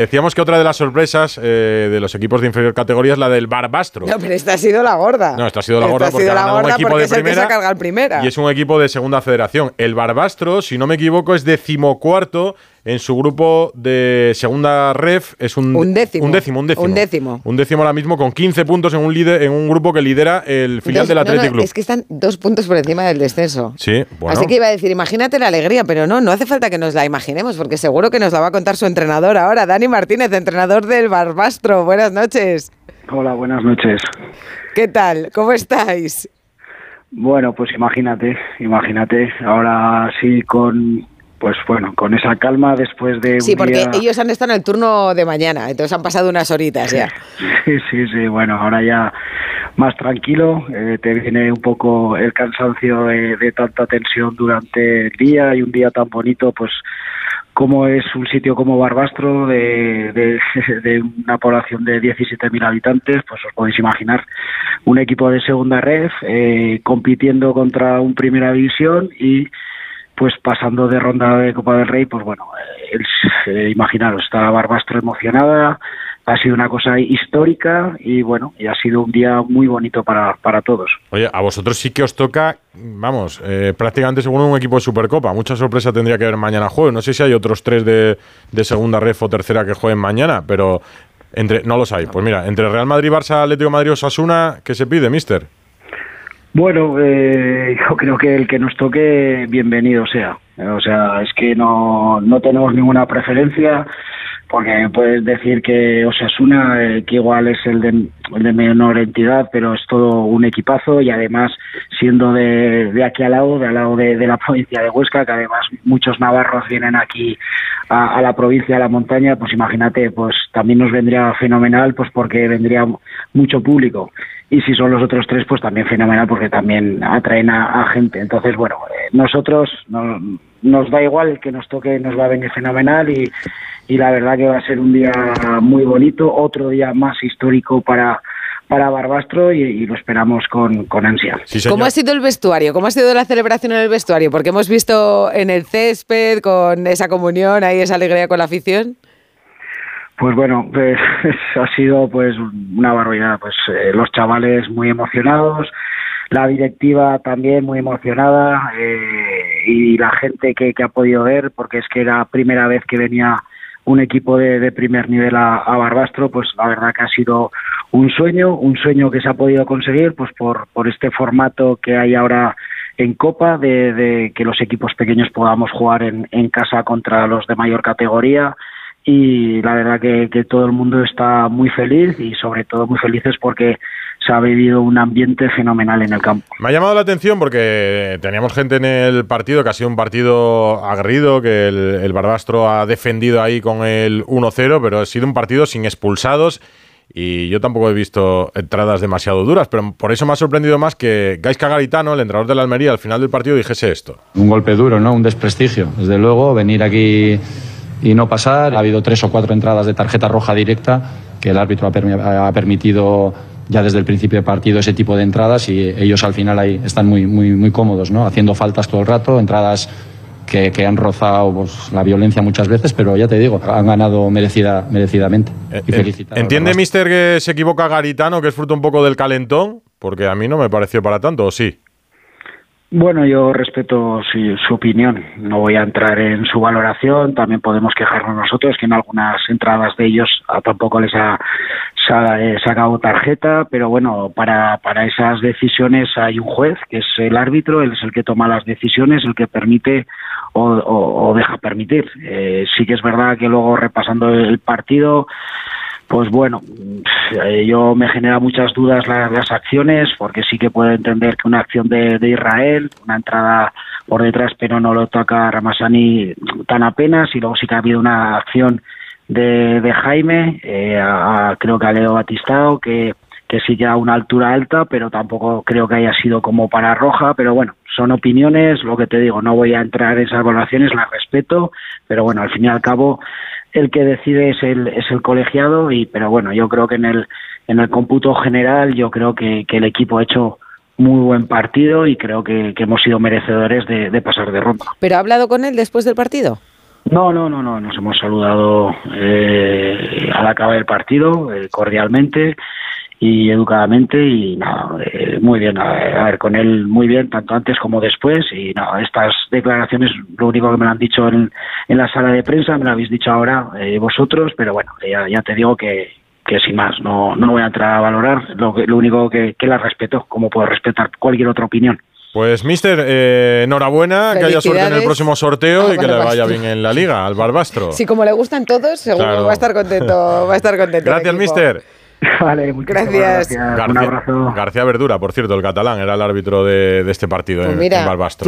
Decíamos que otra de las sorpresas eh, de los equipos de inferior categoría es la del Barbastro. No, pero esta ha sido la gorda. No, esta ha sido la gorda porque, ha un equipo de primera, primera. Y es un equipo de segunda federación. El Barbastro, si no me equivoco, es decimocuarto en su grupo de segunda ref es un, un, décimo. un décimo. Un décimo, un décimo. Un décimo. ahora mismo con 15 puntos en un, líder, en un grupo que lidera el filial del Atlético Es que están dos puntos por encima del descenso. Sí, bueno. Así que iba a decir, imagínate la alegría, pero no, no hace falta que nos la imaginemos, porque seguro que nos la va a contar su entrenador ahora, Dani Martínez, entrenador del Barbastro. Buenas noches. Hola, buenas noches. ¿Qué tal? ¿Cómo estáis? Bueno, pues imagínate, imagínate, ahora sí con pues bueno, con esa calma después de... Sí, porque ellos han estado en el turno de mañana, entonces han pasado unas horitas ya. sí, sí, sí, bueno, ahora ya más tranquilo, eh, te viene un poco el cansancio de, tanta tensión durante el día y un día tan bonito, pues como es un sitio como Barbastro, de, de, una población de 17.000 habitantes, pues os podéis imaginar un equipo de segunda red eh, compitiendo contra un primera división y pues pasando de ronda de Copa del Rey, pues bueno, eh, imaginaros, está Barbastro emocionada, ha sido una cosa histórica y bueno, y ha sido un día muy bonito para, para todos. Oye, a vosotros sí que os toca, vamos, eh, prácticamente según un equipo de Supercopa. Mucha sorpresa tendría que haber mañana juego. No sé si hay otros tres de, de segunda ref o tercera que jueguen mañana, pero entre no los hay. Pues mira, entre Real Madrid, Barça, Atlético Madrid, Osasuna, ¿qué se pide, mister? Bueno, eh, yo creo que el que nos toque, bienvenido sea. O sea, es que no, no tenemos ninguna preferencia, porque puedes decir que Osasuna, eh, que igual es el de, menor entidad, pero es todo un equipazo y además siendo de, de aquí al lado, de al lado de, la provincia de Huesca, que además muchos navarros vienen aquí a, a, la provincia, a la montaña, pues imagínate, pues también nos vendría fenomenal, pues porque vendría mucho público y si son los otros tres, pues también fenomenal porque también atraen a, gente. Entonces, bueno, eh, nosotros nos da igual que nos toque, nos va a venir fenomenal y, y la verdad que va a ser un día muy bonito, otro día más histórico para para Barbastro y, lo esperamos con, con ansia. ¿Cómo ha sido el vestuario? ¿Cómo ha sido la celebración en el vestuario? Porque hemos visto en el césped con esa comunión, ahí esa alegría con la afición. Pues bueno, pues ha sido pues una barbaridad. Pues eh, los chavales muy emocionados, la directiva también muy emocionada eh, y la gente que, ha podido ver, porque es que era primera vez que venía un equipo de, primer nivel a, Barbastro, pues la verdad que ha sido un sueño, un sueño que se ha podido conseguir, pues por, por este formato que hay ahora en Copa, de, que los equipos pequeños podamos jugar en, en casa contra los de mayor categoría y la verdad que, todo el mundo está muy feliz y sobre todo muy felices porque se ha vivido un ambiente fenomenal en el campo. Me ha llamado la atención porque teníamos gente en el partido que ha sido un partido aguerrido, que el, Barbastro ha defendido ahí con el 1-0, pero ha sido un partido sin expulsados y yo tampoco he visto entradas demasiado duras, pero por eso me ha sorprendido más que Gaisca Garitano, el entrenador de la Almería, al final del partido dijese esto. Un golpe duro, ¿no? Un desprestigio. Desde luego, venir aquí y no pasar. Ha habido tres o cuatro entradas de tarjeta roja directa que el árbitro ha, permitido ya desde el principio de partido ese tipo de entradas y ellos al final ahí están muy, muy, muy cómodos, ¿no? haciendo faltas todo el rato, entradas que, han rozado pues, la violencia muchas veces, pero ya te digo, han ganado merecida, merecidamente. Eh, eh, ¿Entiende, mister, que se equivoca Garitano, que es fruto un poco del calentón? Porque a mí no me pareció para tanto, ¿o sí? Bueno, yo respeto su, opinión. No voy a entrar en su valoración. También podemos quejarnos nosotros que en algunas entradas de ellos tampoco les ha, eh, sacado tarjeta. Pero bueno, para, para esas decisiones hay un juez, que es el árbitro. Él es el que toma las decisiones, el que permite o, deja permitir. Eh, sí que es verdad que luego repasando el partido pues bueno, eh, yo me genera muchas dudas las, acciones, porque sí que puedo entender que una acción de, Israel, una entrada por detrás, pero no lo toca Ramasani tan apenas, y luego sí que ha habido una acción de, Jaime, eh, creo que a Leo Batistao, que, que sigue a una altura alta, pero tampoco creo que haya sido como para roja, pero bueno, son opiniones, lo que te digo, no voy a entrar en esas valoraciones, las respeto, pero bueno, al fin y al cabo el que decide es el, es el colegiado, y pero bueno, yo creo que en el, en el cómputo general yo creo que, el equipo ha hecho muy buen partido y creo que, hemos sido merecedores de, pasar de ronda. ¿Pero ha hablado con él después del partido? No, no, no, no. Nos hemos saludado eh, al acabar el partido eh, cordialmente y educadamente y nada, eh, muy bien, a ver, a ver, con él muy bien, tanto antes como después y nada, estas declaraciones, lo único que me lo han dicho en, en la sala de prensa, me lo habéis dicho ahora eh, vosotros, pero bueno, ya, ya te digo que, que sin más, no, no voy a entrar a valorar, lo, que, lo único que, que la respeto, como puedo respetar cualquier otra opinión. Pues, mister, eh, enhorabuena, que haya suerte en el próximo sorteo y que le vaya bien en la liga, al Barbastro. Si como le gustan todos, seguro Claro. va a estar contento. Va a estar contento. Gracias, equipo. mister. Vale, muchísimas Gracias. gracias. Un García, abrazo. García Verdura, por cierto, el catalán, era el árbitro de, de este partido Pues en, mira, en Barbastro.